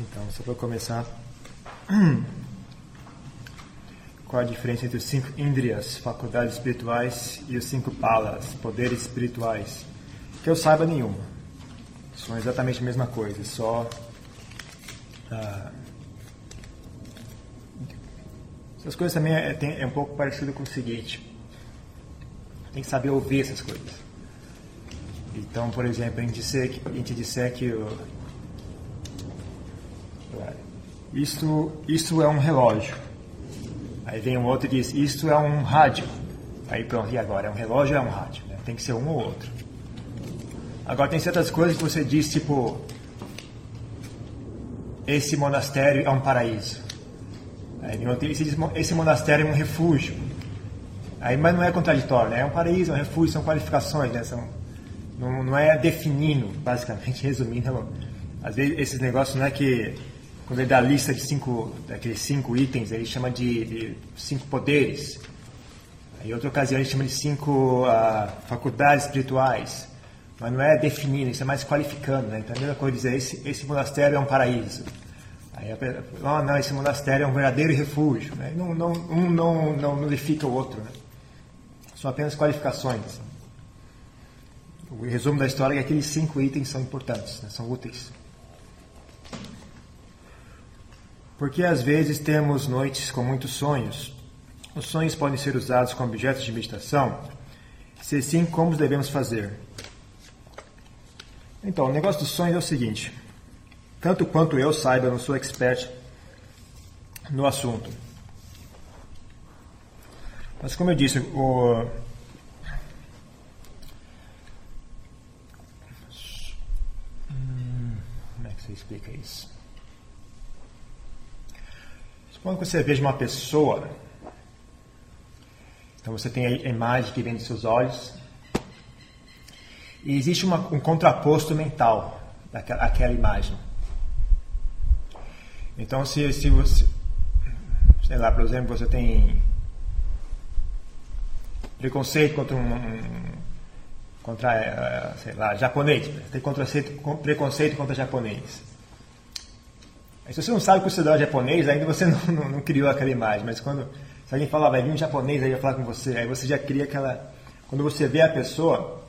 Então, só para começar, qual a diferença entre os cinco Indrias, faculdades espirituais, e os cinco Palas, poderes espirituais? Que eu saiba nenhuma. São exatamente a mesma coisa, só. Ah, essas coisas também é, é um pouco parecido com o seguinte: tem que saber ouvir essas coisas. Então, por exemplo, a gente disser que, a gente disser que o, isto, isto é um relógio. Aí vem um outro e diz, isto é um rádio. Aí pronto, e agora? É um relógio ou é um rádio? Né? Tem que ser um ou outro. Agora tem certas coisas que você diz, tipo, esse monastério é um paraíso. Aí esse, diz, esse monastério é um refúgio. Aí, mas não é contraditório, né? É um paraíso, é um refúgio, são qualificações, né? São, não, não é definindo, basicamente, resumindo. Às vezes esses negócios não é que quando ele dá a lista de cinco, daqueles cinco itens, ele chama de, de cinco poderes. Em outra ocasião ele chama de cinco uh, faculdades espirituais. Mas não é definindo, isso é mais qualificando. Né? Então a mesma coisa dizer, esse, esse monastério é um paraíso. Aí a pessoa, oh, não, esse monastério é um verdadeiro refúgio. Né? Não, não, um não, não nulifica o outro. Né? São apenas qualificações. O resumo da história é que aqueles cinco itens são importantes, né? são úteis. Porque às vezes temos noites com muitos sonhos. Os sonhos podem ser usados como objetos de meditação? Se sim, como devemos fazer? Então, o negócio dos sonhos é o seguinte: tanto quanto eu saiba, eu não sou expert no assunto. Mas, como eu disse, o. Hum, como é que você explica isso? Quando você veja uma pessoa, então você tem a imagem que vem dos seus olhos, e existe uma, um contraposto mental daquela, àquela imagem. Então, se, se você, sei lá, por exemplo, você tem preconceito contra um, um contra, eh, sei lá, japonês, tem preconceito contra japonês. Se você não sabe considerar japonês, ainda você não, não, não, criou aquela imagem. Mas quando se alguém falar, vai vir um japonês aí vai falar com você, aí você já cria aquela. Quando você vê a pessoa,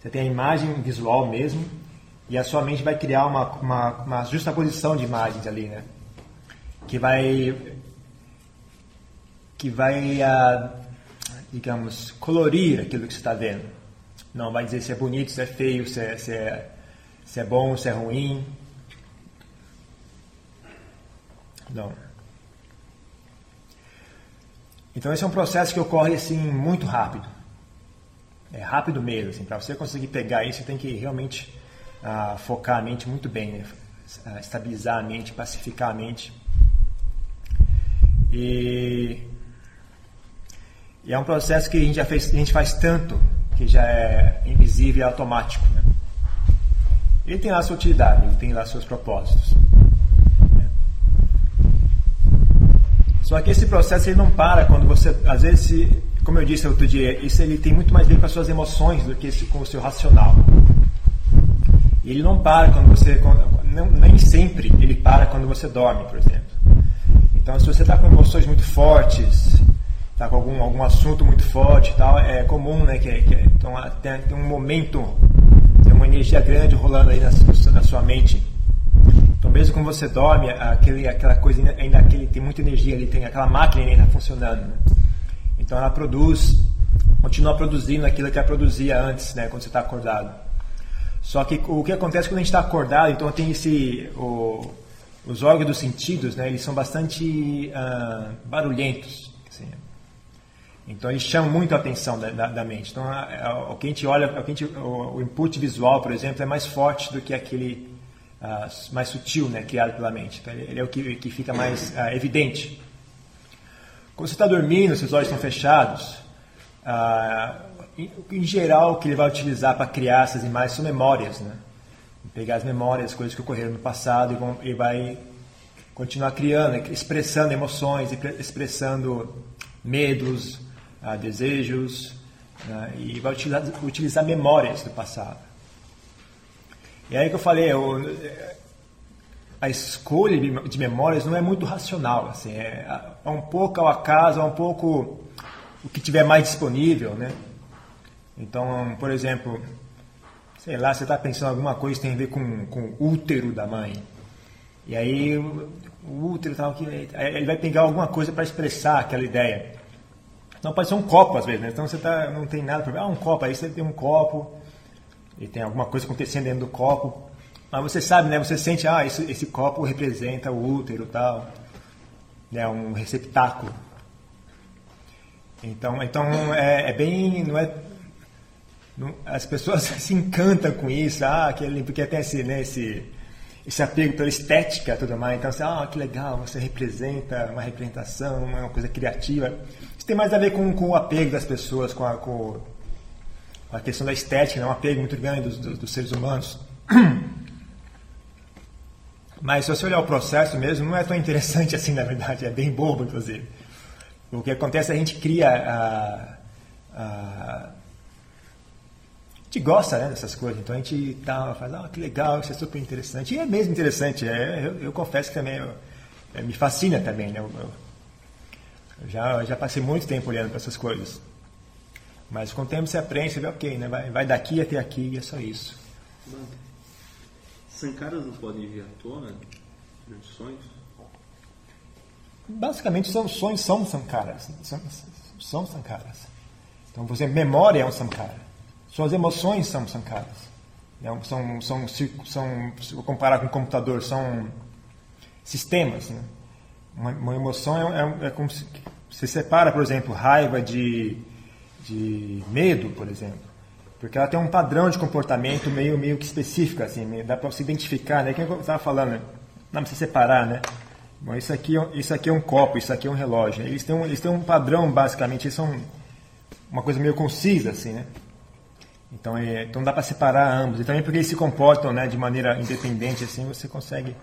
você tem a imagem visual mesmo, e a sua mente vai criar uma, uma, uma justa posição de imagens ali, né? Que vai. que vai, uh, digamos, colorir aquilo que você está vendo. Não vai dizer se é bonito, se é feio, se é, se é, se é bom, se é ruim não. Então esse é um processo que ocorre assim muito rápido. É rápido mesmo. Assim, Para você conseguir pegar isso, você tem que realmente ah, focar a mente muito bem, né? Ah, estabilizar a mente, pacificar a mente. E, e, é um processo que a gente já fez, a gente faz tanto que já é invisível e automático. Né? Ele tem lá sua utilidade, ele tem lá seus propósitos. Só que esse processo ele não para quando você, às vezes, como eu disse outro dia, isso ele tem muito mais a ver com as suas emoções do que com o seu racional. Ele não para quando você, não, nem sempre ele para quando você dorme, por exemplo. Então, se você está com emoções muito fortes, está com algum, algum assunto muito forte tal, é comum, né, que, que então, tem, tem um momento, tem uma energia grande rolando aí na, na sua mente mesmo quando você dorme, aquele, aquela coisa ainda, aquele, tem muita energia ali, tem aquela máquina ainda funcionando. Né? Então, ela produz, continua produzindo aquilo que ela produzia antes, né, quando você está acordado. Só que o que acontece quando a gente está acordado, então tem esse, o, os órgãos dos sentidos, né, eles são bastante uh, barulhentos. Assim. Então eles chamam muito a atenção da, da, da mente. Então a, a, o que a gente olha, o, a gente, o, o input visual, por exemplo, é mais forte do que aquele uh, mais sutil, né, criado pela mente. Então, ele é o que, que fica mais uh, evidente. Quando você está dormindo, seus olhos estão fechados, uh, em, em, geral, o que ele vai utilizar para criar essas imagens são memórias, né? Pegar as memórias, coisas que ocorreram no passado e, vão, e vai continuar criando, expressando emoções, expressando medos, desejos, e vai utilizar, utilizar memórias do passado. E aí que eu falei, eu, a escolha de memórias não é muito racional, assim, é, é um pouco ao acaso, é um pouco o que tiver mais disponível, né? Então, por exemplo, sei lá, você está pensando alguma coisa que tem a ver com, com o útero da mãe. E aí o, o útero tal, que ele vai pegar alguma coisa para expressar aquela ideia. Então pode ser um copo às vezes, né? Então você tá, não tem nada para ver. Ah, um copo, aí você tem um copo e tem alguma coisa acontecendo dentro do copo. Mas você sabe, né? Você sente, ah, esse, esse copo representa o útero tal. É um receptáculo. Então, então é, é bem, não é não, as pessoas se encantam com isso, ah, aquele, porque tem esse, né, esse, esse apego pela estética tudo mais. Então, você, ah, que legal, você representa uma representação, uma coisa criativa. Isso tem mais a ver com, com o apego das pessoas, com a, com a questão da estética, né, um apego muito grande dos, dos, dos seres humanos. Mas se você olhar o processo mesmo, não é tão interessante assim, na verdade, é bem bobo, inclusive. O que acontece é a gente cria a, a, a gente gosta né, dessas coisas, então a gente tá, faz, ah, que legal, isso é super interessante. E é mesmo interessante, é, eu, eu confesso que também eu, é, me fascina também. Né, eu já, já passei muito tempo olhando para essas coisas. Mas com o tempo você aprende, você vê, ok, né, vai, vai daqui até aqui e é só isso. Sankaras não podem vir à tona durante sonhos? Basicamente, são, sonhos são sankaras. São, são sankaras. Então, exemplo, memória é um sankara. Suas emoções são sankaras. São, são, são, são, se eu comparar com o computador, são sistemas. Né? Uma, uma, emoção é, é, é, como se você separa, por exemplo, raiva de, de medo, por exemplo. Porque ela tem um padrão de comportamento meio, meio que específico, assim, dá para se identificar, né? Quem estava falando, né? Não precisa separar, né? Bom, isso aqui, é isso aqui é um copo, isso aqui é um relógio. Eles têm um, eles têm um padrão, basicamente, eles são uma coisa meio concisa, assim, né? Então, é, então dá para separar ambos. E também porque eles se comportam né, de maneira independente, assim, você consegue.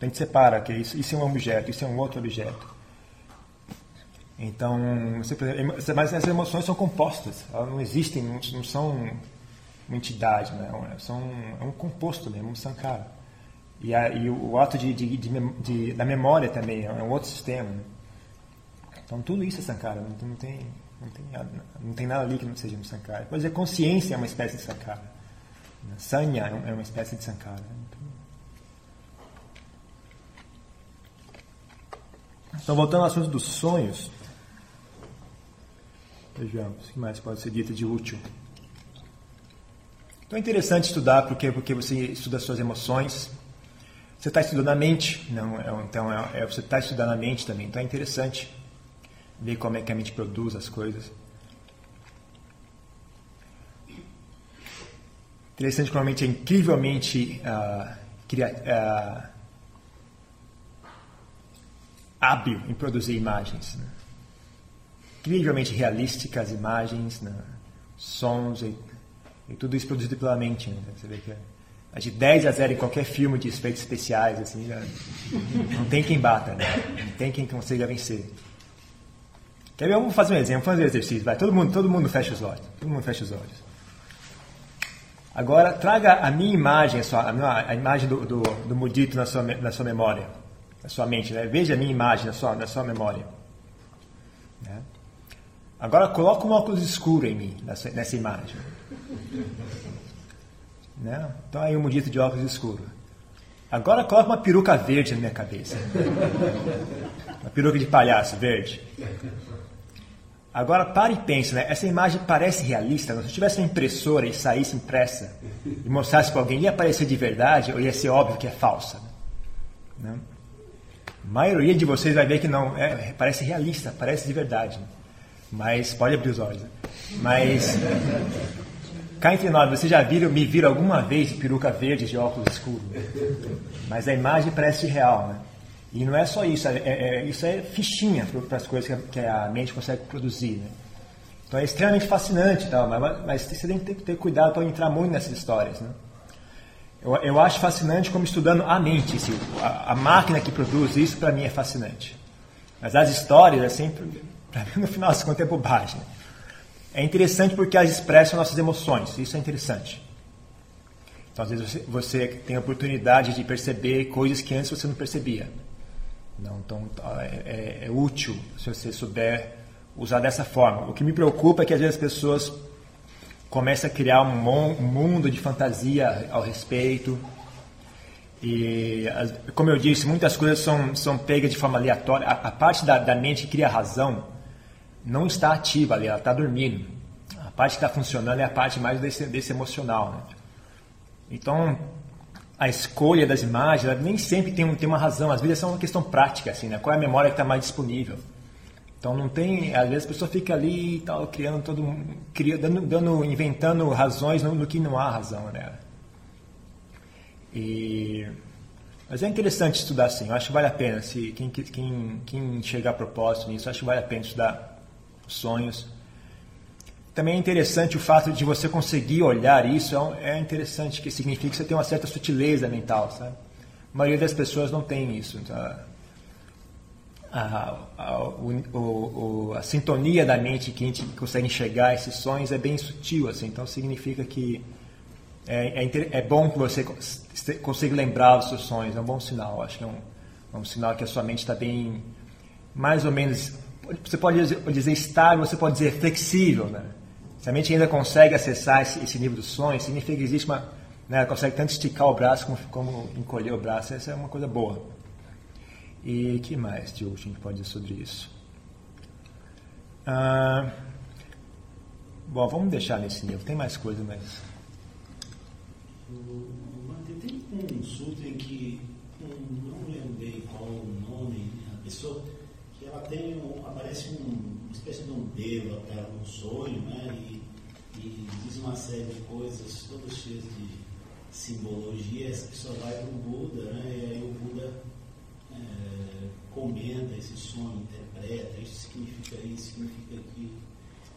A gente separa, que isso, isso é um objeto, isso é um outro objeto. Então, você, mas essas emoções são compostas, elas não existem, não, não são uma entidade, né? são, é um composto mesmo, um sankara. E, a, e o, ato de, de, de, de, da memória também é um outro sistema. Né? Então, tudo isso é sankara, não, não tem não tem, não tem nada ali que não seja um Sankara. Pois é, consciência é uma espécie de Sankara. Sanya é, é uma espécie de Sankara. Então, voltando ao assunto dos sonhos, vejamos o que mais pode ser dito de útil. Então é interessante estudar porque, porque você estuda suas emoções. Você está estudando a mente, não? É, então é, é, você está estudando a mente também. Então é interessante ver como é que a mente produz as coisas. Interessante como a mente é incrivelmente uh, cria, uh, hábil em produzir imagens. Né? Incrivelmente realísticas imagens, né? sons e, e, tudo isso produzido pela mente. Né? Você vê que é de 10 a 0 em qualquer filme de efeitos especiais, assim, não tem quem bata, né? não tem quem consiga vencer. Quer ver? Vamos fazer um exemplo, vamos fazer um exercício. Vai, todo mundo, todo mundo fecha os olhos. Todo mundo fecha os olhos. Agora, traga a minha imagem, a, sua, a, a imagem do, do, do mudito na sua, na sua memória, na sua mente. Né? Veja a minha imagem na sua, na sua memória. Né? Agora, coloca um óculos escuro em mim, nessa, nessa imagem. Né? Então, aí um mudito de óculos escuro. Agora, coloca uma peruca verde na minha cabeça. Uma peruca de palhaço verde. Agora pare e pense, né? Essa imagem parece realista. Se eu tivesse uma impressora e saísse impressa e mostrasse para alguém, ia parecer de verdade ou ia ser óbvio que é falsa? Né? A maioria de vocês vai ver que não, é, parece realista, parece de verdade. Mas pode abrir os olhos. Né? Mas cá entre nós, vocês já viram, me viram alguma vez de peruca verde de óculos escuros? Mas a imagem parece real, né? E não é só isso, é, é, é isso é fichinha para as coisas que a, mente consegue produzir. Né? Então é extremamente fascinante, tal, mas, mas você tem que ter, cuidado para entrar muito nessas histórias. Né? Eu, eu acho fascinante como estudando a mente, assim, a, a máquina que produz isso para mim é fascinante. Mas as histórias, sempre, para mim, no final das contas, é bobagem. É interessante porque elas expressam nossas emoções, isso é interessante. Então, às vezes, você, você tem a oportunidade de perceber coisas que antes você não percebia. Não, então, é, é, é útil se você souber usar dessa forma. O que me preocupa é que, às vezes, as pessoas começam a criar um, um mundo de fantasia ao respeito. E, como eu disse, muitas coisas são, são pegas de forma aleatória. A, a parte da, da mente que cria razão não está ativa ali, ela está dormindo. A parte que está funcionando é a parte mais desse, desse emocional. Né? Então, a escolha das imagens nem sempre tem, tem uma razão, às vezes é só uma questão prática, assim, né? qual é a memória que está mais disponível. Então não tem, às vezes a pessoa fica ali e tal, criando todo criando, dando, dando, inventando razões no, no, que não há razão, né? E, mas é interessante estudar assim, eu acho que vale a pena, se quem, quem, quem chegar a propósito nisso, acho que vale a pena estudar sonhos. Também é interessante o fato de você conseguir olhar isso, é, é interessante, que significa que você tem uma certa sutileza mental, sabe? A maioria das pessoas não tem isso. Então, a, a, o, a, sintonia da mente que a gente consegue enxergar esses sonhos é bem sutil, assim, então significa que é, é, é bom que você consiga lembrar os seus sonhos, é um bom sinal, acho que é um, é um sinal que a sua mente está bem, mais ou menos, você pode dizer estável, você pode dizer flexível, né? Se a mente ainda consegue acessar esse, nível do sonho, significa que existe uma. Né, consegue tanto esticar o braço como, como encolher o braço. Essa é uma coisa boa. E que mais, Tio, a gente pode dizer sobre isso? Ah, bom, vamos deixar nesse nível. Tem mais coisa, mas. Tem um sutra em que não lembrei qual o nome, a pessoa tem um, aparece um, uma espécie de um dedo ela um sonho, né? E e diz uma série de coisas todas cheias de simbologia, essa pessoa vai para o Buda, né? e aí o Buda é, comenta esse sonho, interpreta, isso significa isso, significa aquilo.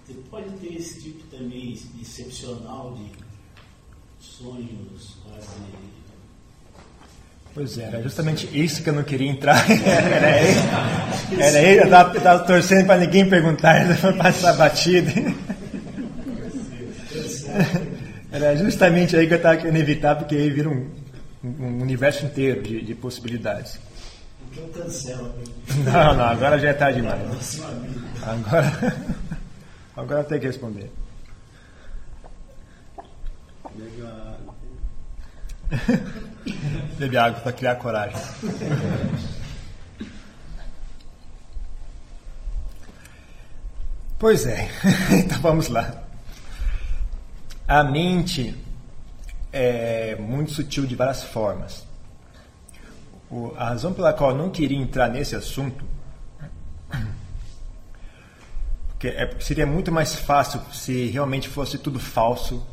Você pode ter esse tipo também excepcional de sonhos quase. Pois é, era justamente isso que eu não queria entrar. era ele, era ele eu estava torcendo para ninguém perguntar, ele foi passar batido. Era justamente aí que eu estava querendo evitar, porque aí vira um, um universo inteiro de, de possibilidades. Então cancela. Não, não, agora já é tarde demais. Agora, agora tem que responder. Bebe água para criar coragem. Pois é, então vamos lá. A mente é muito sutil de várias formas. O, a razão pela qual eu não queria entrar nesse assunto porque é, seria muito mais fácil se realmente fosse tudo falso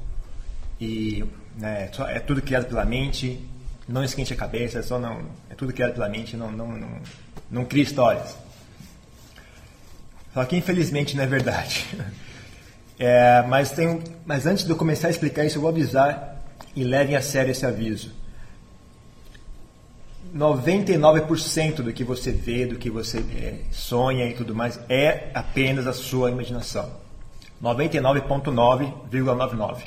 e né, é tudo criado pela mente, não esquente a cabeça, só não é tudo criado pela mente, não não não, não cria histórias. Só que infelizmente não é verdade. É, mas, tem, mas antes de eu começar a explicar isso, eu vou avisar e levem a sério esse aviso. 99% do que você vê, do que você é, sonha e tudo mais é apenas a sua imaginação. 99,9,99.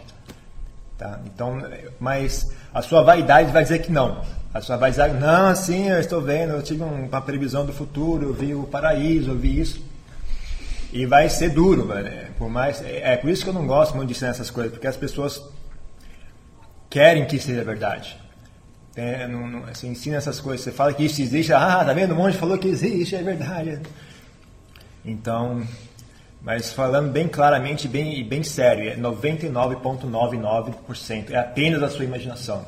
Tá? Então, mas a sua vaidade vai dizer que não. A sua vaidade, não, sim, eu estou vendo, eu tive uma previsão do futuro, eu vi o paraíso, eu vi isso. E vai ser duro, velho. Por mais, é, é por isso que eu não gosto muito de ensinar essas coisas, porque as pessoas querem que seja verdade. É, não, não, você ensina essas coisas, você fala que isso existe, ah, tá vendo? Um monte falou que existe, é verdade. Então, mas falando bem claramente bem, bem sério, é 99,99%. É apenas a sua imaginação.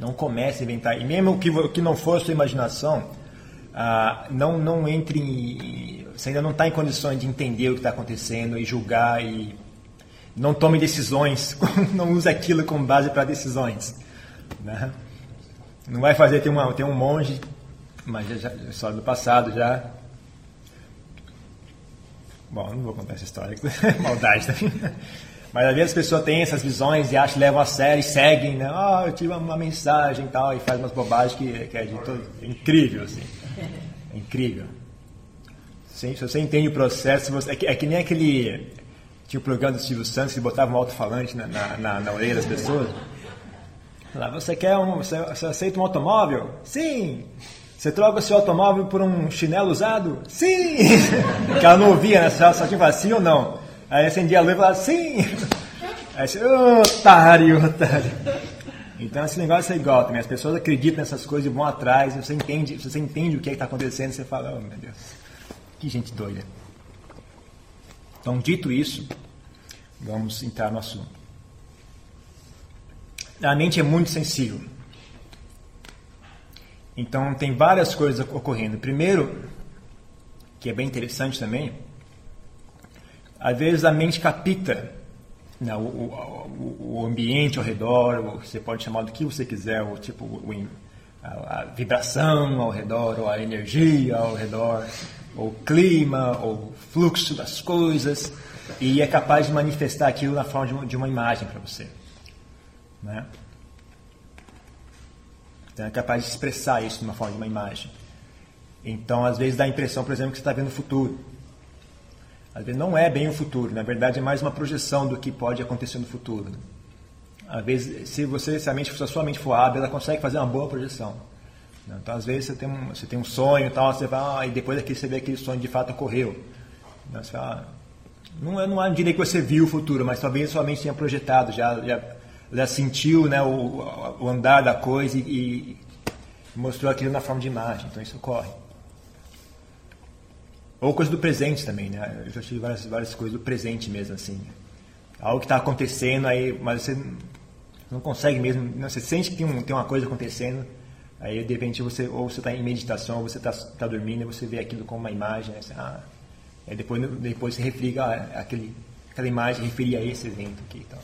Não comece a inventar. E mesmo que, que não for a sua imaginação, ah, não, não entre em, Você ainda não está em condições de entender o que está acontecendo e julgar e não tome decisões, não use aquilo como base para decisões. Né? Não vai fazer, tem, uma, tem um monge, mas já, já, história do passado já. Bom, não vou contar essa história, maldade também. Mas às vezes as pessoas têm essas visões e acham, levam a sério e seguem, né? Ah, oh, eu tive uma mensagem e tal, e faz umas bobagens que, que é todo, é incrível, assim. É incrível. Sim, se você entende o processo, você, é, que, é que nem aquele. Tinha o um programa do Silvio Santos que botava um alto-falante na, na, na, na, orelha das pessoas. Lá, você quer um. Você, você aceita um automóvel? Sim! Você troca o seu automóvel por um chinelo usado? Sim! que ela não ouvia, né? Só, só tinha falar sim ou não. Aí acendia a luz e falava sim! Aí você, otário, otário. Então esse negócio é igual também. As pessoas acreditam nessas coisas e vão atrás. Você entende, você entende o que é está acontecendo, você fala, oh meu Deus, que gente doida. Então, dito isso, vamos entrar no assunto. A mente é muito sensível. Então tem várias coisas ocorrendo. Primeiro, que é bem interessante também, às vezes a mente capta né, o, o, o, ambiente ao redor, você pode chamar do que você quiser, o tipo o, a, a, vibração ao redor, ou a energia ao redor, ou o clima, ou o fluxo das coisas, e é capaz de manifestar aquilo na forma de uma, de uma imagem para você. Né? Então é capaz de expressar isso de uma forma de uma imagem. Então, às vezes dá a impressão, por exemplo, que você está vendo o futuro. Às vezes não é bem o futuro, na verdade é mais uma projeção do que pode acontecer no futuro. Às vezes, se você se a, mente, se a sua mente for hábil, ela consegue fazer uma boa projeção. Então, às vezes você tem um, você tem um sonho e tal, você vai, ah, e depois aqui você vê que aquele sonho de fato ocorreu. Então, você fala, não, não há direito que você viu o futuro, mas talvez sua mente tenha projetado, já, já, já sentiu né, o, o andar da coisa e, e mostrou aquilo na forma de imagem. Então isso ocorre. Ou coisa do presente também, né? Eu já tive várias, várias coisas do presente mesmo, assim. Algo que está acontecendo aí, mas você não consegue mesmo, não, você sente que tem, um, tem uma coisa acontecendo, aí de repente você, ou você está em meditação, ou você está tá dormindo, e você vê aquilo como uma imagem, né? Você, ah, aí depois, depois você refliga, ah, aquele, aquela imagem referia a esse evento aqui e tal.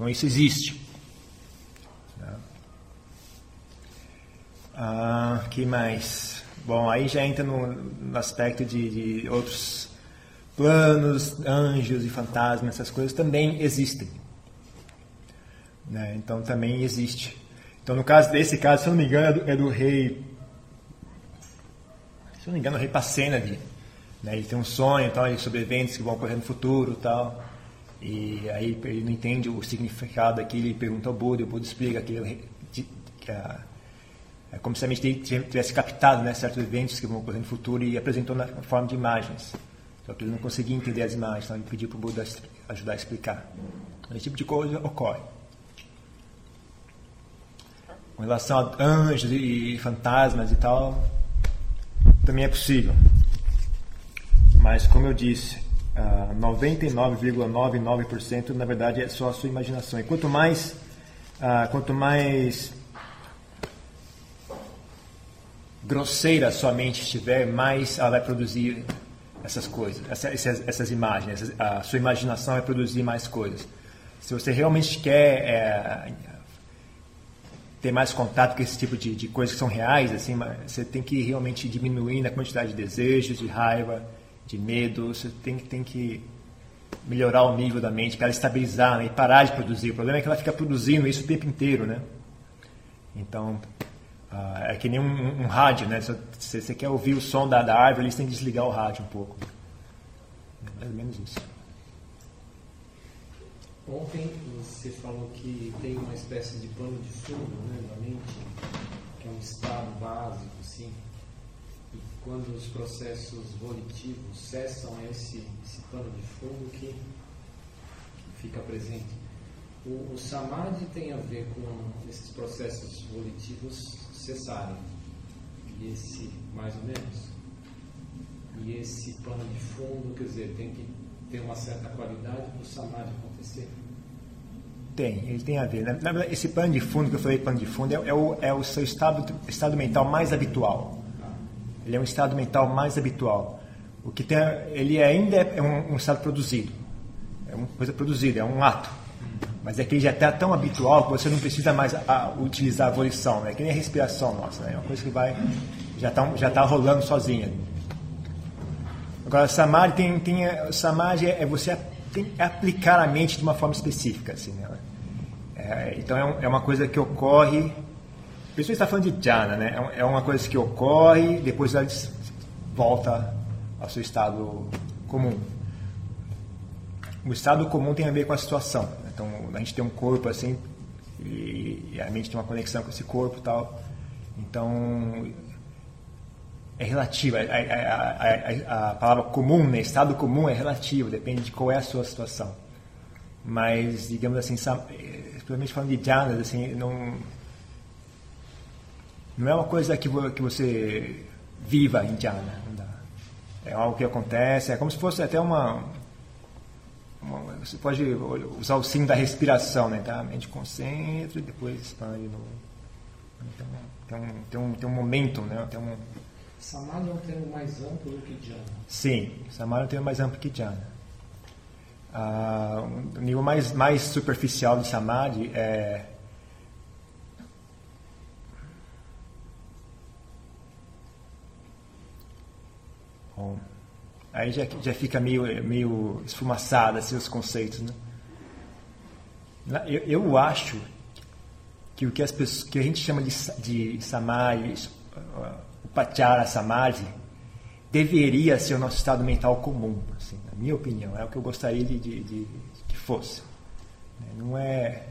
Então isso existe. Né? Ah, que mais? Bom, aí já entra no, no aspecto de, de, outros planos, anjos e fantasmas, essas coisas também existem. Né? Então também existe. Então no caso desse caso, se eu não me engano, é do, é do rei. Se eu não me engano, é o rei Passenadi. Né? Ele tem um sonho tal, sobre eventos que vão ocorrer no futuro tal. E aí ele não entende o significado aqui, ele pergunta ao Buda, e o Buda explica que, que a é como se a mente tivesse captado né, certos eventos que vão ocorrer no futuro e apresentou na forma de imagens. Só que ele não conseguia entender as imagens, então ele pediu para o Buda ajudar a explicar. Então, esse tipo de coisa ocorre. Com relação a anjos e fantasmas e tal, também é possível. Mas, como eu disse, 99,99% na verdade é só a sua imaginação. E quanto mais, ah, quanto mais grosseira sua mente estiver, mais ela vai produzir essas coisas, essas, essas imagens. a sua imaginação vai produzir mais coisas. Se você realmente quer é, ter mais contato com esse tipo de, de coisas que são reais, assim, você tem que realmente diminuir a quantidade de desejos, de raiva, de medo. Você tem, tem que melhorar o nível da mente para ela estabilizar né, e parar de produzir. O problema é que ela fica produzindo isso o tempo inteiro, né? Então, ah, é que nem um, um, rádio, né? Se você quer ouvir o som da, da árvore, você tem que desligar o rádio um pouco. Mais ou menos isso. Ontem você falou que tem uma espécie de plano de fundo né, da mente, que é um estado básico, quando os processos volitivos cessam esse, esse plano de fundo que, que fica presente. O, o samadhi tem a ver com esses processos volitivos cessarem. E esse, mais ou menos, e esse plano de fundo, quer dizer, tem que ter uma certa qualidade para o samadhi acontecer. Tem, ele tem a ver. Na, esse plano de fundo que eu falei, plano de fundo, é, é, o, é o seu estado, estado mental mais habitual. Ah. Ele é um estado mental mais habitual. O que tem, ele ainda é um, um estado produzido. É uma coisa produzida, é um ato. Mas é que ele já está tão habitual que você não precisa mais a, utilizar a volição. É que nem a respiração nossa, né? é uma coisa que vai já está já tá rolando sozinha. Agora, samadhi tem, tem samadhi é você tem, aplicar a mente de uma forma específica, assim. Né? É, então é, um, é, uma coisa que ocorre. Pessoa está falando de jhana, né? É, é uma coisa que ocorre, depois ela volta ao seu estado comum. O estado comum tem a ver com a situação. Então, a gente tem um corpo assim, e, a mente tem uma conexão com esse corpo e tal. Então, é relativa. A, a, a, a, palavra comum, né? estado comum é relativo, depende de qual é a sua situação. Mas, digamos assim, principalmente falando de jhanas, assim, não, não é uma coisa que, que você viva em jhana. É algo que acontece, é como se fosse até uma, uma você pode usar o signo da respiração, né? Tá? A mente concentra e depois expande no. Então, tem um, tem um, tem um momento, né? Tem um, Samadhi é um termo mais amplo do que Jhana. Sim, Samadhi é um termo mais amplo que Jhana. Ah, o nível mais, mais superficial de Samadhi é. Bom, aí já, já fica meio, meio esfumaçado assim, os conceitos. Né? Eu, eu acho que o que, as pessoas, que a gente chama de, de Samadhi Upachara Samadhi deveria ser o nosso estado mental comum, assim, na minha opinião, é o que eu gostaria de, de, de, que fosse. Né? Não é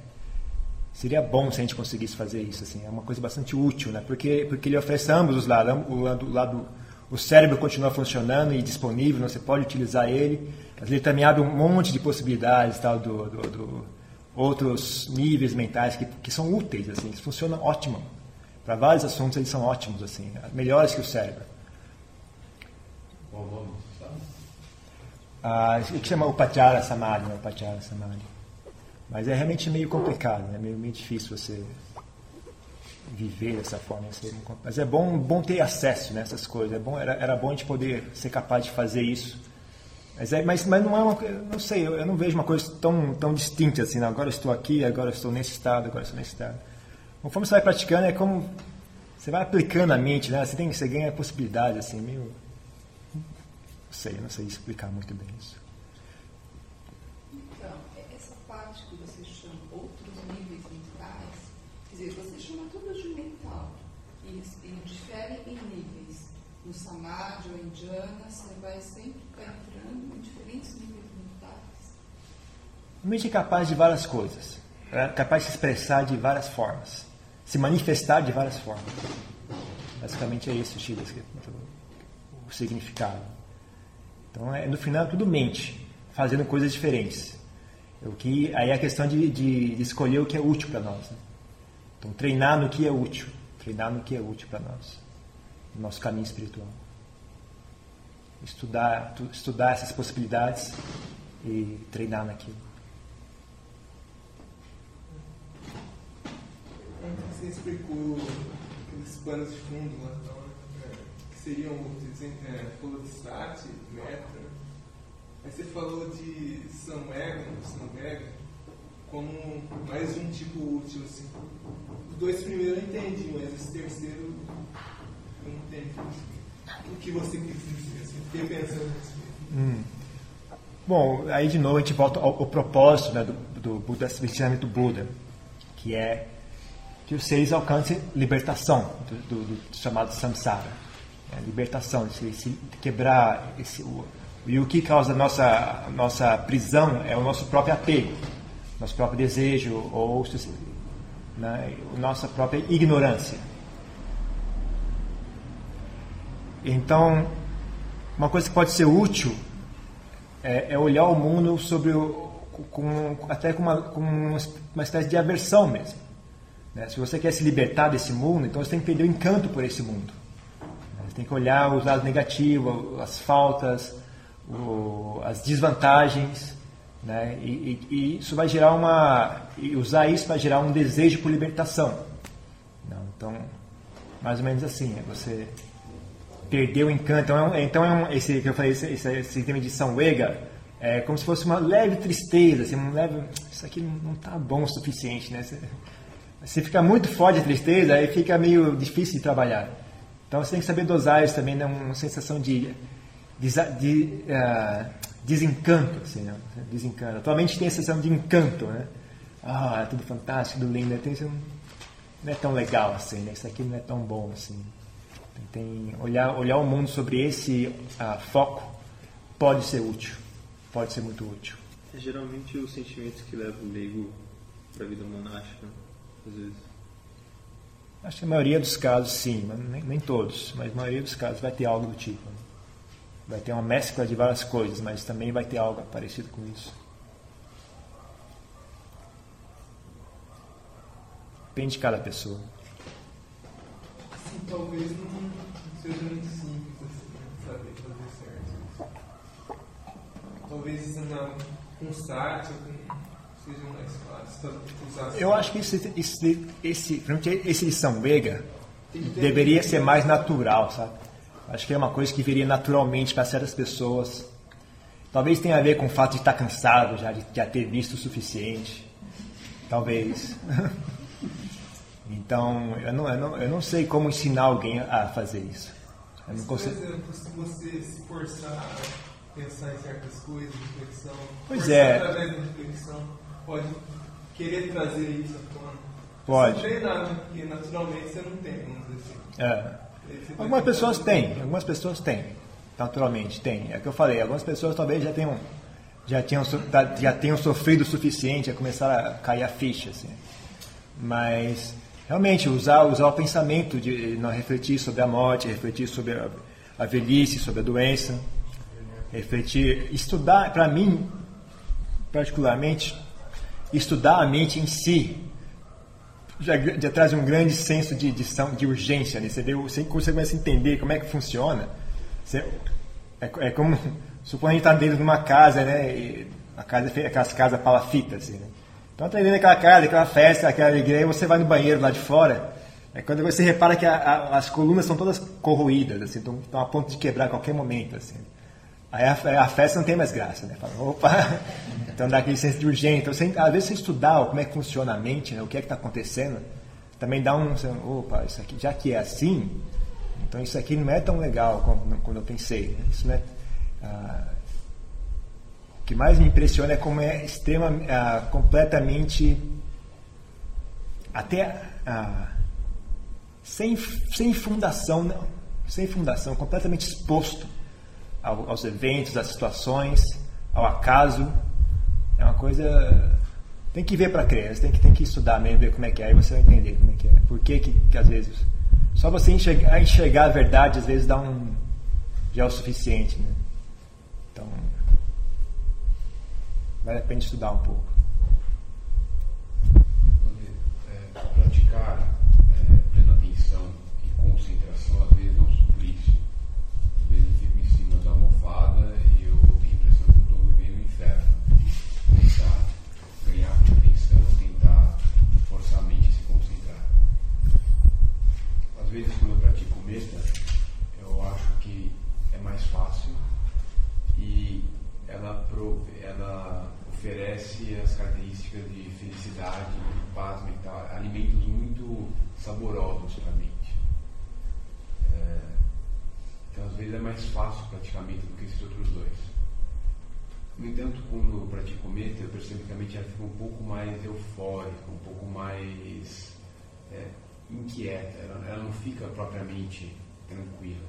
seria bom se a gente conseguisse fazer isso, assim, é uma coisa bastante útil, né? Porque porque ele oferece ambos os lados, o lado, lado o cérebro continua funcionando e disponível, você pode utilizar ele, mas ele também abre um monte de possibilidades, tal, do, do, do outros níveis mentais que, que são úteis, assim, que funcionam ótimo para vários assuntos eles são ótimos, assim, melhores que o cérebro. Ah, o que chama Upachara Samadhi, né? Samadhi. Mas é realmente meio complicado, né? meio, meio difícil você viver dessa forma. Mas é bom, bom ter acesso nessas né, coisas. É bom, era, era bom a gente poder ser capaz de fazer isso. Mas, é, mas, mas não é uma não sei, eu, eu não vejo uma coisa tão, tão distinta assim. Né? Agora estou aqui, agora estou nesse estado, agora estou nesse estado. Conforme você vai praticando, é como você vai aplicando a mente, né? Você tem, você ganha possibilidade assim, meio não sei, não sei explicar muito bem isso. Então, essa parte que você chama outros níveis mentais, quer dizer, você chama tudo de mental e, e difere em níveis. No samadhi ou em jhana, você vai sempre entrando em diferentes níveis mentais. Mente é capaz de várias coisas, é capaz de se expressar de várias formas se manifestar de várias formas. Basicamente é esse o, o significado. Então, é, no final, tudo mente, fazendo coisas diferentes. O que, aí é a questão de, de, de escolher o que é útil para nós. Né? Então, treinar no que é útil. Treinar no que é útil para nós. No nosso caminho espiritual. Estudar, estudar essas possibilidades e treinar naquilo. você explicou aqueles panos de fundo lá, então, é, que seriam é, Polostat, Meta. Aí você falou de Samvega, Samvega como mais um tipo útil. Assim. Os dois primeiros eu entendi, mas esse terceiro eu não entendi. O que você quis dizer? Assim, fiquei pensando nisso. Hum. Bom, aí de novo a gente volta ao, ao propósito né, do, do, do ensinamento do Buda, que é que os seres alcancem libertação do, do, do chamado samsara. É, libertação, se, se quebrar esse, o, e o que causa a nossa, nossa prisão é o nosso próprio apego, nosso próprio desejo ou né, nossa própria ignorância. Então, uma coisa que pode ser útil é, é olhar o mundo sobre o, com, até com uma, com uma espécie de aversão mesmo. Né? Se você quer se libertar desse mundo, então você tem que perder o encanto por esse mundo. Você tem que olhar os lados negativos, as faltas, o, as desvantagens, né? E, e, e, isso vai gerar uma usar isso vai gerar um desejo por libertação. Não, então, mais ou menos assim, é você perder o encanto. Então, é um, então é um, esse que eu falei, esse, esse, esse sistema de São Wega, é como se fosse uma leve tristeza, assim, um leve, isso aqui não está bom o suficiente, né? Você, se fica muito forte a tristeza, aí fica meio difícil de trabalhar. Então você tem que saber dosar isso também, né? uma sensação de, de, de uh, desencanto. Assim, né? desencanto. Atualmente tem a sensação de encanto. Né? Ah, é tudo fantástico, tudo lindo. Tem, não é tão legal assim, né? isso aqui não é tão bom assim. Tem, olhar, olhar o mundo sobre esse uh, foco pode ser útil, pode ser muito útil. É geralmente os sentimentos que levam o leigo para a vida monástica às vezes. Acho que a maioria dos casos sim, mas nem, nem todos, mas a maioria dos casos vai ter algo do tipo. Vai ter uma mescla de várias coisas, mas também vai ter algo parecido com isso. Depende de cada pessoa. Assim, talvez não seja muito simples assim, né, saber fazer certo. Talvez isso não com site seja mais fácil usar Eu acho que esse, esse, esse, esse lição grega deveria ser mais natural, sabe? Acho que é uma coisa que viria naturalmente para certas pessoas. Talvez tenha a ver com o fato de estar cansado já, de já ter visto o suficiente. Talvez. Então, eu não, eu, não, eu não sei como ensinar alguém a fazer isso. Eu não Por consigo. exemplo, se você se forçar a pensar em certas coisas, reflexão, Pois é. através da reflexão, pode querer trazer isso à tona. Pode. Sem treinar, né? Porque naturalmente você não tem, vamos dizer assim. É. Algumas pessoas têm, algumas pessoas têm, naturalmente tem. É o que eu falei, algumas pessoas talvez já tenham, já tenham, tá- já tenham sofrido o suficiente a começar a cair a ficha, assim. Mas realmente usar, usar o pensamento de não refletir sobre a morte, refletir sobre a, a velhice, sobre a doença, refletir, estudar, para mim, particularmente, estudar a mente em si já, já traz um grande senso de, de, são- de urgência. Né? Você, vê, você, você começa a entender como é que funciona. Você- é, é como, supõe a gente está dentro de uma casa, né? E a casa é aquelas casas palafitas, assim, né? Então está dentro daquela casa, aquela festa, aquela alegria, e você vai no banheiro lá de fora. É quando você repara que a- a- as colunas estão todas corroídas, assim, estão, estão a ponto de quebrar a qualquer momento, assim. Aí a, a festa não tem mais graça, né? Fala, opa! Então dá aquele senso de urgência. Então, você, às vezes você estudar como é que funciona a mente, né? o que é que está acontecendo, também dá um, opa, isso aqui, já que é assim, então isso aqui não é tão legal como eu pensei. Né? Isso não é, ah, o que mais me impressiona é como é extrema, ah, completamente, até ah, sem, sem fundação, não, sem fundação, completamente exposto ao- aos eventos, às situações, ao acaso. É uma coisa. Tem que ver para crer, tem que, tem que estudar mesmo, ver como é que é, aí você vai entender como é que é. Por que, que, que às vezes. Só você enxergar, enxergar a verdade às vezes dá um. já é o suficiente, né? Então. Vale a pena estudar um pouco. É, praticar é, plena atenção e concentração, às vezes não supre isso. Às vezes eu fico em e eu tenho a impressão que estou vivendo um inferno. Tentar ganhar atenção, tentar forçar a mente a se concentrar. Às vezes, quando eu pratico meta, eu acho que é mais fácil e ela, ela oferece as características de felicidade, paz mental, alimentos muito saborosos para a mente. É, então, às vezes, é mais fácil praticamente do que esses outros dois. No entanto, quando eu pratico meta, eu percebo que a mente fica um pouco mais eufórica, um pouco mais é, inquieta, ela, ela não fica propriamente tranquila.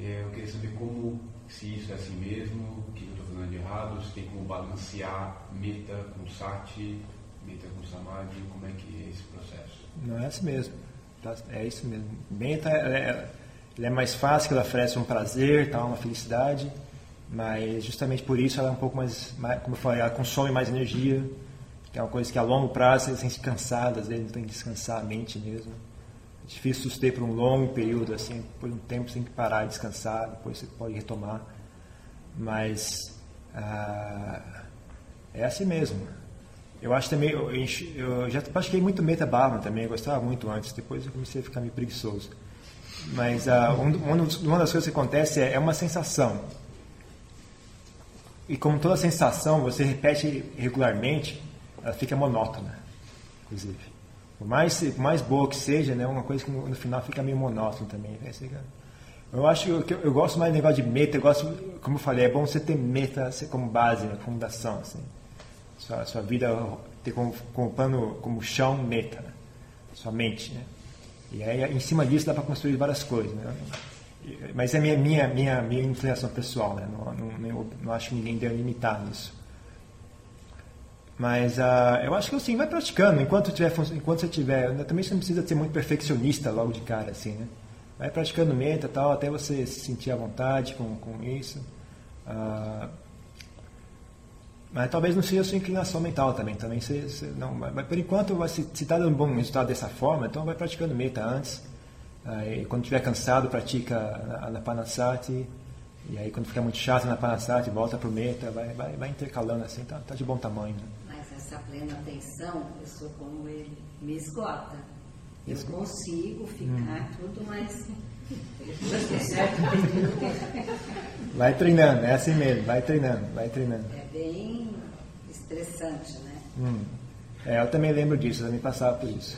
É, Eu queria saber como, se isso é assim mesmo, o que eu estou fazendo de errado, se tem como balancear meta com sati, meta com samadhi, como é que é esse processo? Não é assim mesmo. Tá? É isso mesmo. Menta é, ela é mais fácil, ela oferece um prazer, tá? uma felicidade, mas justamente por isso ela é um pouco mais, mais- como eu falei, ela consome mais energia, que é uma coisa que a longo prazo você se cansar, às vezes tem que descansar a mente mesmo. É difícil suster por um longo período, assim, por um tempo você tem que parar descansar, depois você pode retomar. Mas ah, é assim mesmo. Eu acho também, eu, eu já pratiquei muito Meta Bhavana também, eu gostava muito antes, depois eu comecei a ficar meio preguiçoso. Mas ah, um, um uma das coisas que acontece é, é uma sensação. E como toda sensação, você repete regularmente, ela fica monótona, inclusive. Por mais, por mais boa que seja, né, uma coisa que no, no final fica meio monótono também. né, Eu acho que eu, eu gosto mais do negócio de meta, eu gosto, como eu falei, é bom você ter meta como base, né, fundação, assim. Sua, sua vida ter como, como plano, como chão, meta, né? sua mente, né? E aí, em cima disso, dá para construir várias coisas, né? Mas é minha, minha, minha, minha inclinação pessoal, né? Não, não, não, acho que ninguém deve limitar nisso. Mas uh, eu acho que assim, vai praticando. Enquanto, tiver, enquanto você tiver. Também você não precisa ser muito perfeccionista logo de cara, assim, né? Vai praticando meta tal, até você se sentir à vontade com, com isso. Uh, mas talvez não seja a sua inclinação mental também. também você, você não, mas por enquanto, se está dando um bom resultado dessa forma, então vai praticando meta antes. Aí, quando estiver cansado, pratica na, na Panasati. E aí, quando ficar muito chato na Panasati, volta para o meta, vai, vai, vai intercalando assim, tá, tá de bom tamanho. Né? Mas essa plena atenção, eu sou como ele, me esgota. Eu consigo ficar hum. tudo mais. vai treinando, é assim mesmo, vai treinando, vai treinando. É bem estressante, né? Hum. É, eu também lembro disso, eu também passava por isso.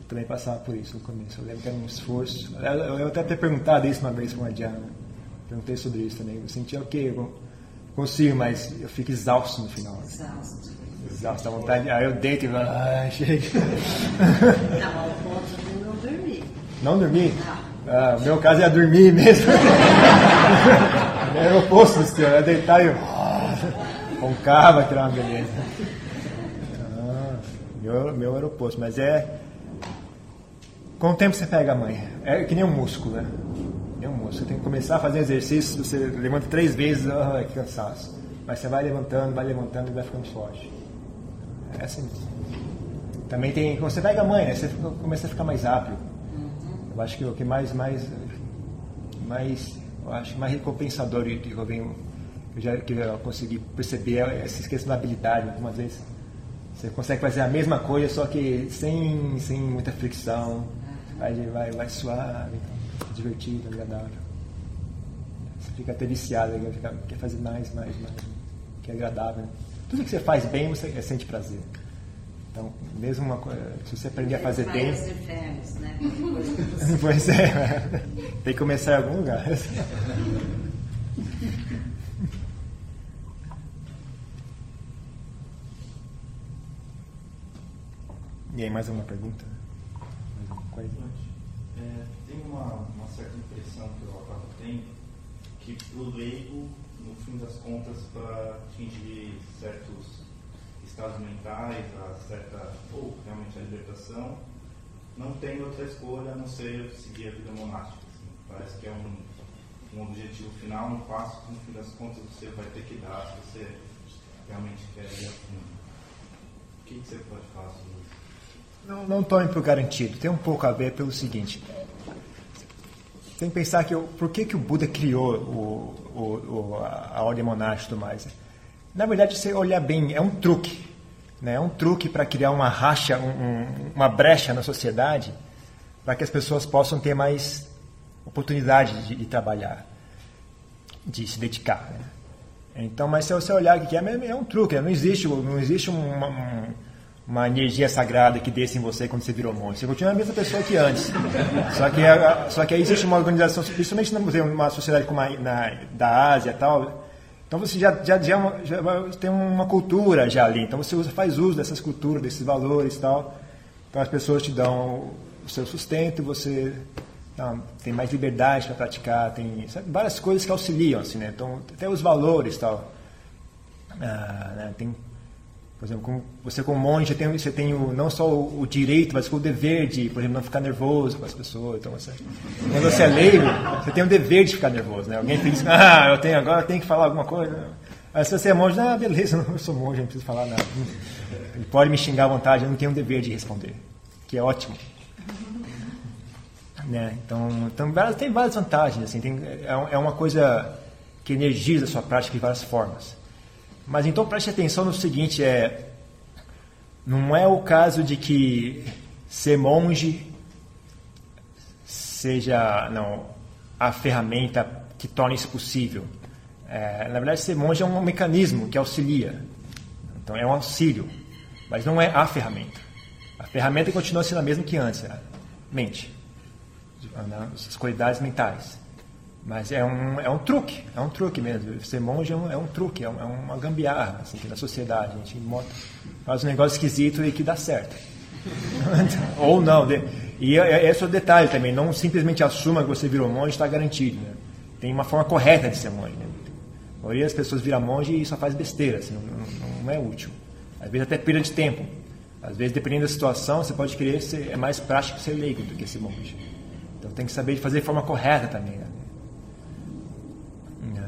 Eu também passava por isso no começo. Eu lembro que era um esforço. Eu, eu até ter perguntado isso uma vez para uma Diana. Perguntei sobre isso também. Eu sentia o okay, quê? Eu consigo, mas eu fico exausto no final. Exausto. Exausto, dá vontade. Aí eu deito e falo, ah, chega. Não, ao ponto de não dormir. Não dormir? Não. Ah, o meu caso é dormir mesmo. é o oposto do seu, é deitar e roncava, que era uma beleza. Ah, meu, meu era o oposto, mas é. Com o tempo você pega a manha. É que nem um músculo, né? Nem um músculo. Você tem que começar a fazer exercício, você levanta três vezes, ah, que cansaço. Mas você vai levantando, vai levantando e vai ficando forte. É assim. Também tem. Quando você pega a mãe, né? Você começa a ficar mais rápido. Eu acho que o que mais, mais, mais, eu acho mais recompensador que eu venho, eu já que eu consegui perceber essa questão da habilidade. Algumas vezes você consegue fazer a mesma coisa, só que sem, sem muita fricção, vai, vai, vai suave, divertido, agradável. Você fica até viciado, fica, quer fazer mais, mais, mais, que é agradável. Né? Tudo que você faz bem, você sente prazer. Então, mesmo uma coisa, se você aprender a fazer bem. Infernos, né? pois é, tem que começar em algum lugar. E aí, mais uma pergunta? Mais uma coisa? É, tem uma, uma certa impressão que eu acabo tendo que o leigo no fim das contas, para atingir certos estados mentais, a certa, ou realmente a libertação, não tem outra escolha a não ser seguir a vida monástica. Assim. Parece que é um, um objetivo final, um passo que no fim das contas você vai ter que dar se você realmente quer ir a fundo. O que, que você pode falar sobre isso? Não, não tome por garantido. Tem um pouco a ver pelo seguinte tem que pensar que por que, que o Buda criou o, o, o, a ordem monástica e tudo mais. Na verdade, você olhar bem, é um truque. Né? É um truque para criar uma racha, um, uma brecha na sociedade, para que as pessoas possam ter mais oportunidade de, de trabalhar, de se dedicar. Né? Então, mas se você olhar o que é, é um truque. Não existe, não existe uma, um, uma energia sagrada que desce em você quando você virou monge. Você continua a mesma pessoa que antes. Só que, só que aí existe uma organização, principalmente numa sociedade como a na, da Ásia e tal. Então você já, já, já, já, tem uma cultura já ali. Então você faz uso dessas culturas, desses valores e tal. Então as pessoas te dão o seu sustento, você não, tem mais liberdade para praticar, tem sabe, várias coisas que auxiliam, assim, né? Então até os valores tal. Ah, né? Tem por exemplo, como você como monge, tem, você tem o, não só o, o, direito, mas o dever de, por exemplo, não ficar nervoso com as pessoas. Então, você, quando você é leigo, você tem o dever de ficar nervoso. Né? Alguém diz, ah, eu tenho agora, eu tenho que falar alguma coisa. Aí se você é monge, ah, beleza, eu sou monge, não preciso falar nada. Ele pode me xingar à vontade, eu não tenho o dever de responder, que é ótimo. Né? Então, então, tem várias vantagens. Assim, tem, é, é uma coisa que energiza a sua prática de várias formas. Mas então preste atenção no seguinte, é não é o caso de que ser monge seja não a ferramenta que torna isso possível. É, na verdade, ser monge é um mecanismo que auxilia. Então é um auxílio, mas não é a ferramenta. A ferramenta continua sendo a mesma que antes, a mente, as qualidades mentais. Mas é um, é um truque, é um truque mesmo. Ser monge é um, é um truque, é, um, é uma gambiarra assim, que na sociedade. A gente monta, faz um negócio esquisito e que dá certo. Ou não. E é, é, esse é o detalhe também. Não simplesmente assuma que você virou monge está garantido. Né? Tem uma forma correta de ser monge. Né? A maioria das pessoas vira monge e só faz besteira, assim, não, não, não, é útil. Às vezes até perda de tempo. Às vezes, dependendo da situação, você pode querer ser é mais prático ser leigo do que ser monge. Então tem que saber fazer de forma correta também. Né? É.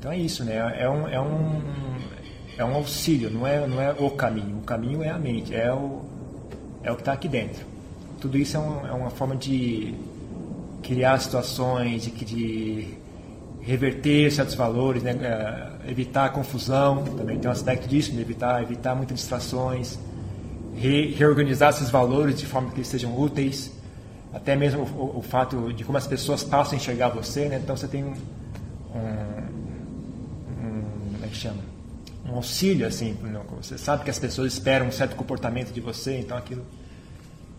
Então é isso, né? É um, é um, é um auxílio, não é, não é o caminho. O caminho é a mente, é o, é o que está aqui dentro. Tudo isso é, um, é uma forma de criar situações, de, de reverter certos valores, né? É, evitar a confusão, também tem um aspecto disso, de evitar, evitar muitas distrações, re, reorganizar esses valores de forma que eles sejam úteis, até mesmo o, o, fato de como as pessoas passam a enxergar você, né? então você tem um, um, um como é que chama? um auxílio, assim, você sabe que as pessoas esperam um certo comportamento de você, então aquilo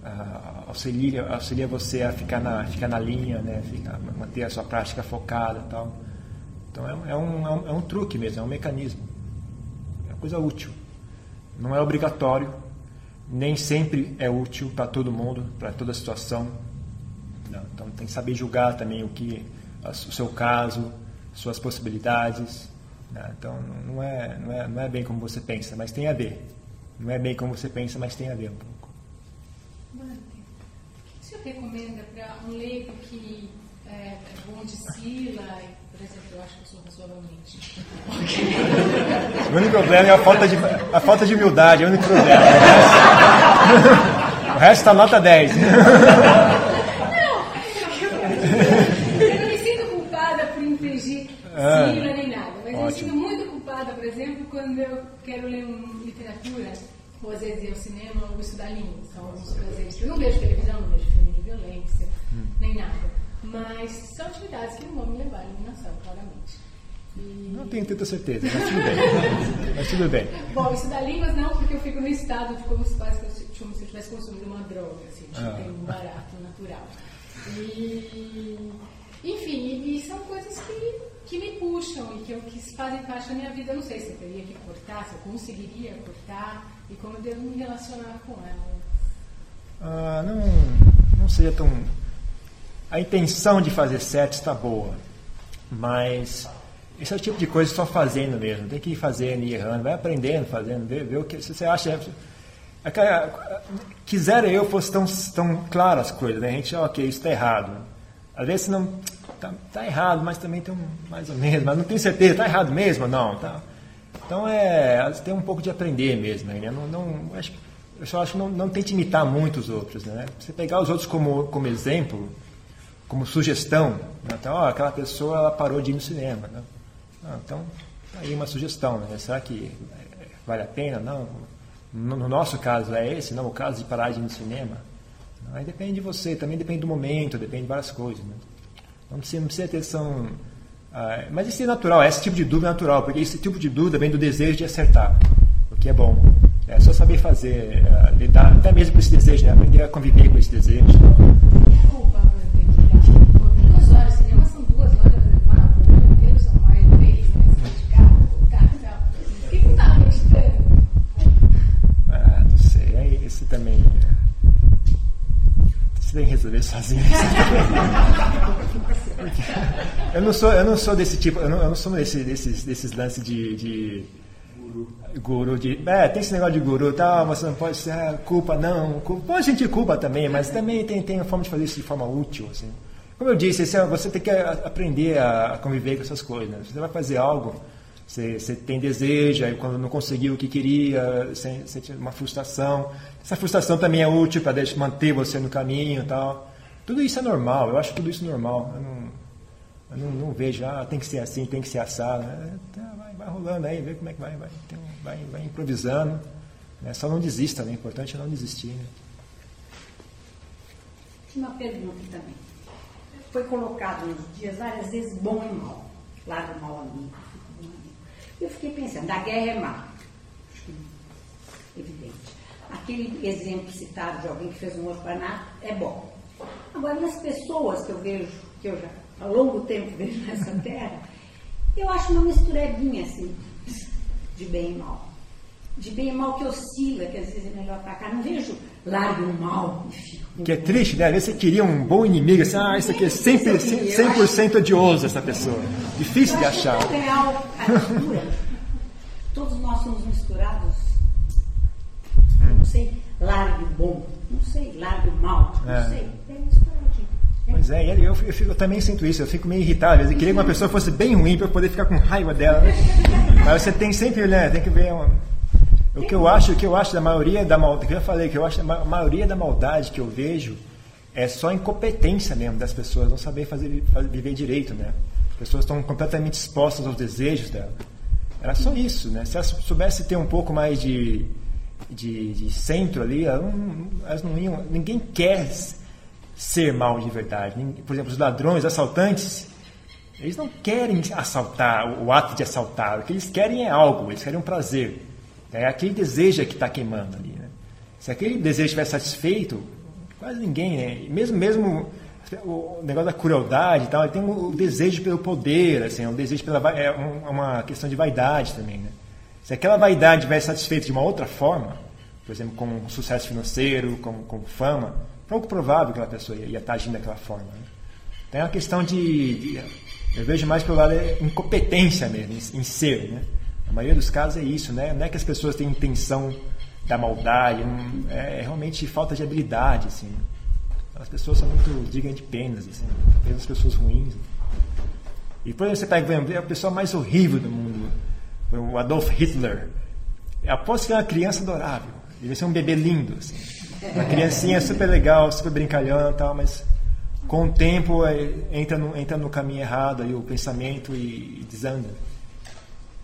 uh, auxilia, auxilia você a ficar na, ficar na linha, né? Ficar, manter a sua prática focada tal. Então é, é, um, é, um, é um truque mesmo, é um mecanismo. É uma coisa útil. Não é obrigatório, nem sempre é útil para todo mundo, para toda situação. Não. Então tem que saber julgar também o que o seu caso, suas possibilidades. Né? Então não é, não, é, não é bem como você pensa, mas tem a ver. Não é bem como você pensa, mas tem a ver um pouco. Mante, o que senhor recomenda para um leigo que é, é bom de sila, por exemplo, eu acho que eu sou razoavelmente. O único problema é a falta de, a falta de humildade, é o único problema. O resto está nota 10. Não, eu não me sinto culpada por infringir ah, sila nem nada, ótimo. eu me sinto muito culpada, por exemplo, quando eu quero ler uma literatura ou às vezes ir ao cinema ou estudar línguas. São alguns prazeres. Eu não vejo televisão, não vejo filme de violência, hum. nem nada. Mas são atividades que não vão me levar à iluminação, claramente. E... Não tenho tanta certeza, mas tudo bem. mas tudo bem. Bom, estudar línguas não, porque eu fico no estado de como se, faz, como se eu tivesse consumido uma droga, assim, tipo, ah. um barato natural. E, enfim, e são coisas que, que me puxam e que, eu, que fazem parte da minha vida. Eu não sei se eu teria que cortar, se eu conseguiria cortar e como eu devo me relacionar com ela. Ah, não, não seria tão. A intenção de fazer certo está boa, mas esse é o tipo de coisa só fazendo mesmo. Tem que ir fazendo e errando, vai aprendendo, fazendo, ver, ver o que você acha. Quisera eu fosse tão, tão claro as coisas, né? A gente, ok, isso está errado. Às vezes não tá, tá, errado, mas também tem um mais ou menos, mas não tenho certeza, está errado mesmo, não, tá? Então é, tem um pouco de aprender mesmo, né? Não, não, acho, eu só acho que não, não tente imitar muito os outros, né? Você pegar os outros como, como exemplo, como sugestão, né? então, ó, aquela pessoa ela parou de ir no cinema, né? Ah, então, tá aí uma sugestão, né? Será que vale a pena? Não. No, no nosso caso é esse, não o caso de parar de ir no cinema. Aí depende de você, também depende do momento, depende de várias coisas, né? Não precisa, não precisa ter atenção ah, mas isso é natural, esse tipo de dúvida é natural, porque esse tipo de dúvida vem do desejo de acertar, o que é bom. É só saber fazer, uh, lidar até mesmo com esse desejo, né? aprender a conviver com esse desejo. Desculpa, duas horas, cinema são duas horas, o programa inteiro são mais de três, de carro, carro tal. Por que não estava meditando? Ah, não sei, aí esse também. Você tem que resolver sozinho. eu não sou, eu não sou desse tipo, eu não, eu não sou desse, desses, desses lances de, de guru de. É, tem esse negócio de guru, tá? Você não pode ser ah, culpa, não. Culpa, pode sentir culpa também, mas também tem, tem a forma de fazer isso de forma útil. Assim. Como eu disse, é, você tem que aprender a conviver com essas coisas. Né? Você vai fazer algo, você, você tem desejo, aí quando não conseguiu o que queria, você sente uma frustração. Essa frustração também é útil para manter você no caminho tal. Tudo isso é normal, eu acho tudo isso normal. Eu não, eu não, não vejo, ah, tem que ser assim, tem que ser assado. É, tá, vai, vai, rolando aí, vê como é que vai, vai, vai, vai improvisando. Né? Só não desista, né? O importante é não desistir. Né? Uma pergunta também. Foi colocado nos dias várias vezes bom e mal. Lado mal amigo, Eu fiquei pensando, a guerra é má. Que evidente. Aquele exemplo citado de alguém que fez um orfanato é bom. Agora, nas pessoas que eu vejo, que eu já há longo tempo vejo nessa terra, eu acho uma misturebinha assim, de bem e mal. De bem e mal que oscila, que às vezes é melhor para cá. Não vejo largo o mal e fico. Que é triste, né? Às vezes você queria um bom inimigo, assim, ah, isso aqui é 100%, 100 odioso, essa pessoa. Difícil de achar. É real a todos nós somos misturados. Hum. Não sei, largo bom, não sei, largo mal, não é. sei. Pois é, eu, eu, fico, eu, também sinto isso, eu fico meio irritado. Eu queria que uma pessoa fosse bem ruim para eu poder ficar com raiva dela. Mas você tem sempre, né? Tem que ver. Uma, o que eu acho, o que eu acho da maioria da maldade, que eu falei, que eu acho a maioria da maldade que eu vejo é só incompetência mesmo das pessoas, não saber fazer, fazer viver direito, né? As pessoas estão completamente expostas aos desejos dela. Era só isso, né? Se elas soubesse ter um pouco mais de, de, de centro ali, elas não, elas não iam. Ninguém quer ser mal de verdade. Por exemplo, os ladrões, assaltantes, eles não querem assaltar, o ato de assaltar. O que eles querem é algo, eles querem um prazer. É aquele desejo que está queimando ali. Né? Se aquele desejo estiver satisfeito, quase ninguém, né? Mesmo, mesmo o negócio da crueldade e tal, tem o desejo pelo poder, assim, o desejo pela é uma questão de vaidade também, né? Se aquela vaidade estiver satisfeita de uma outra forma, por exemplo, com sucesso financeiro, com, com fama, pouco provável que aquela pessoa ia, ia estar agindo daquela forma. Né? Então é uma questão de, de, eu vejo mais pelo lado da incompetência mesmo em, em ser, né? A maioria dos casos é isso, né? Não é que as pessoas têm intenção da maldade, é, é, realmente falta de habilidade, assim. As pessoas são muito dignas de penas, assim, mesmo as pessoas ruins. E por exemplo, você pega a pessoa mais horrível do mundo, o Adolf Hitler. Aposto que é uma criança adorável. Ele vai ser um bebê lindo, assim. Uma criancinha super legal, super brincalhão e tal, mas com o tempo é, entra no, entra no caminho errado aí o pensamento e, e desanda.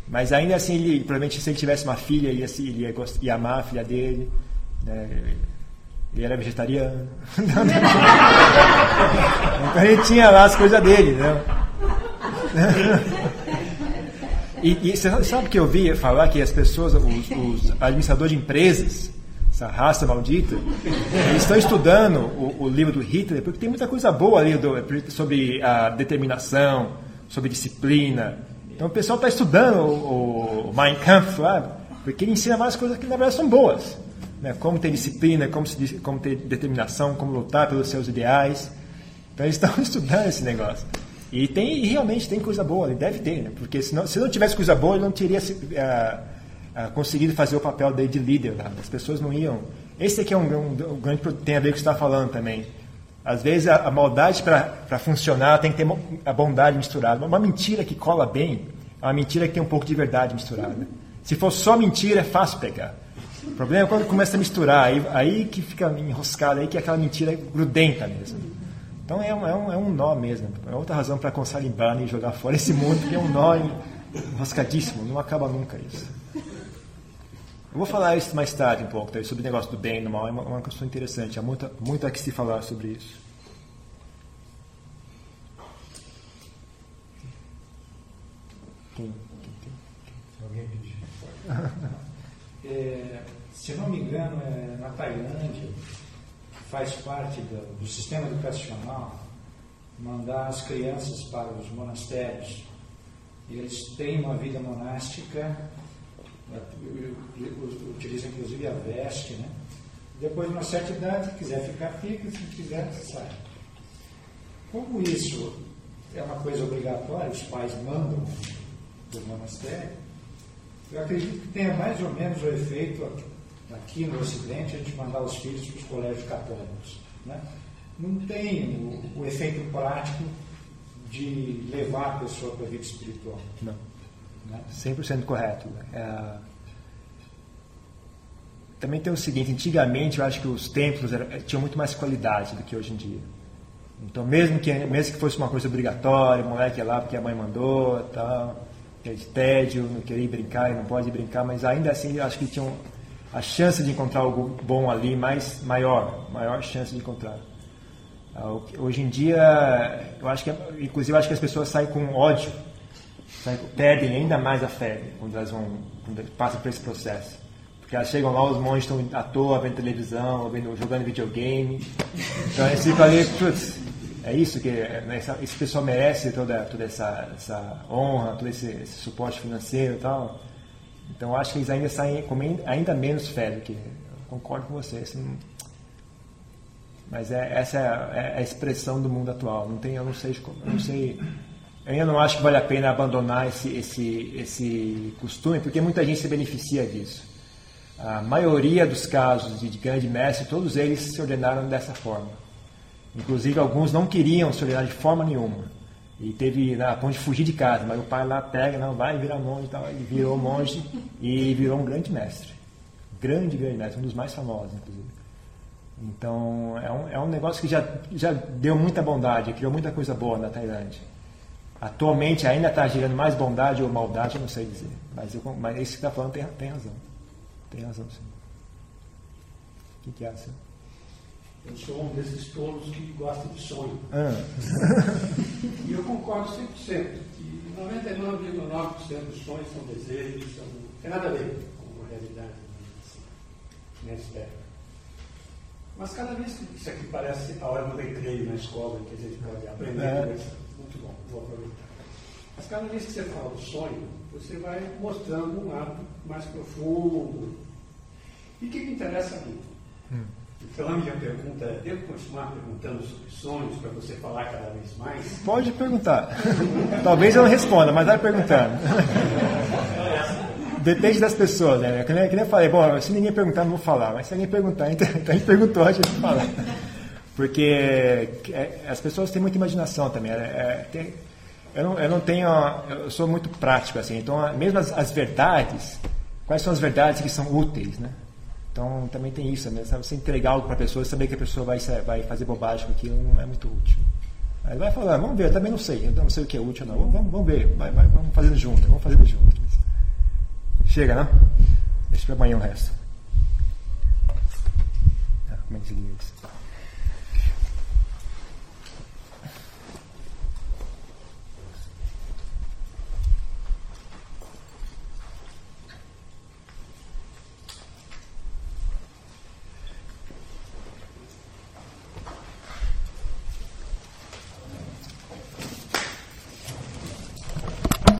Mas ainda assim, ele, provavelmente se ele tivesse uma filha, ele ia, ele ia, ia amar a filha dele. Né? Ele era vegetariano. então ele tinha lá as coisas dele. Né? E, e, você sabe que eu vi falar que as pessoas, os, os administradores de empresas, essa raça maldita, eles estão estudando o, o, livro do Hitler, porque tem muita coisa boa ali do, sobre a determinação, sobre disciplina, então o pessoal está estudando o, o Mein Kampf lá, porque ele ensina várias coisas que na verdade são boas. Né? Como ter disciplina, como, se, como ter determinação, como lutar pelos seus ideais. Então eles estão estudando esse negócio. E, tem, e realmente tem coisa boa, ele deve ter, né? porque senão, se não tivesse coisa boa, ele não teria uh, uh, conseguido fazer o papel dele de líder. Lá. As pessoas não iam. Esse aqui é um, um, um grande tem a ver com o que está falando também. Às vezes a, a maldade para funcionar tem que ter a bondade misturada. Uma mentira que cola bem é uma mentira que tem um pouco de verdade misturada. Se for só mentira, é fácil pegar. O problema é quando começa a misturar, aí, aí que fica enroscado, aí que é aquela mentira grudenta mesmo. Então é um, é um, é um nó mesmo. É outra razão para a limpar e jogar fora esse mundo, porque é um nó enroscadíssimo, não acaba nunca isso. Eu vou falar isso mais tarde um pouco, tá? sobre o negócio do bem e do mal, é uma, uma questão interessante, há muito, muito a que se falar sobre isso. Alguém é, se não me engano, é na Tailândia, faz parte do, do sistema educacional mandar as crianças para os monastérios. Eles têm uma vida monástica utiliza inclusive a veste, né? Depois de uma certa idade, se quiser ficar, fica, se quiser, sai. Como isso é uma coisa obrigatória, os pais mandam do monastério, eu acredito que tenha mais ou menos o efeito aqui no Ocidente a gente mandar os filhos para os colégios católicos. Né? Não tem o, o efeito prático de levar a pessoa para a vida espiritual. Não. Né? 100% correto. É... Também tem o seguinte, antigamente eu acho que os templos eram, tinham muito mais qualidade do que hoje em dia. Então mesmo que, mesmo que fosse uma coisa obrigatória, o moleque ia lá porque a mãe mandou tal, é de tédio, não queria brincar e não pode brincar, mas ainda assim eu acho que tinham a chance de encontrar algo bom ali mais maior, maior chance de encontrar. Ah, hoje em dia, eu acho que, inclusive, eu acho que as pessoas saem com ódio perdem ainda mais a fé quando elas vão quando passam por esse processo. Porque elas chegam lá, os monges estão à toa, vendo televisão, vendo, jogando videogame. Então eles ficam ali, putz, é isso que né, esse pessoal merece toda, toda essa, essa honra, todo esse, esse, suporte financeiro e tal. Então acho que eles ainda saem com ainda menos fé do que. Concordo com você. Assim, mas é, essa é a, é a, expressão do mundo atual. Não tem, eu não sei, eu não sei Eu ainda não acho que vale a pena abandonar esse, esse, esse costume, porque muita gente se beneficia disso. A maioria dos casos de grande mestre, todos eles se ordenaram dessa forma. Inclusive, alguns não queriam se ordenar de forma nenhuma. E teve na ponto de fugir de casa, mas o pai lá pega, não, vai virar monge e tal. Ele virou monge e virou um grande mestre. Grande, grande mestre, um dos mais famosos, inclusive. Então, é um, é um negócio que já, já deu muita bondade, criou muita coisa boa na Tailândia. Atualmente ainda está gerando mais bondade ou maldade, eu não sei dizer. Mas, eu, mas esse que está falando tem, tem razão. Tem razão, sim. O que, que é, senhor? Eu sou um desses tolos que gosta de sonho. Ah. e eu concordo 100% que 99,9% dos sonhos são desejos, são, não tem nada a ver com a realidade assim, nessa época. Mas cada vez que isso aqui parece a hora do recreio na escola, que a gente pode aprender, É. muito bom, vou aproveitar. Mas cada vez que você fala do sonho, você vai mostrando um lado mais profundo. E o que me interessa a mim? Então a minha pergunta é, devo continuar perguntando sobre sonhos para você falar cada vez mais? Pode perguntar. Talvez eu não responda, mas vai perguntando. Depende das pessoas, né? Que nem, que nem eu falei, bom, se ninguém perguntar, não vou falar. Mas se alguém perguntar, então, então a gente perguntou, a gente fala. Porque é, as pessoas têm muita imaginação também. É, é, eu, não, tenho. Eu sou muito prático, assim. Então, mesmo as, as verdades, quais são as verdades que são úteis, né? Então, também tem isso, né? Você entregar algo para a pessoa e saber que a pessoa vai, vai fazer bobagem com aquilo não é muito útil. Aí vai falar, vamos ver, eu também não sei, eu não sei o que é útil não. Vamos, vamos ver, vai, vai, vamos fazendo junto, vamos fazendo junto. Chega, não? Deixa para amanhã o resto. Ah, como é que desliga isso?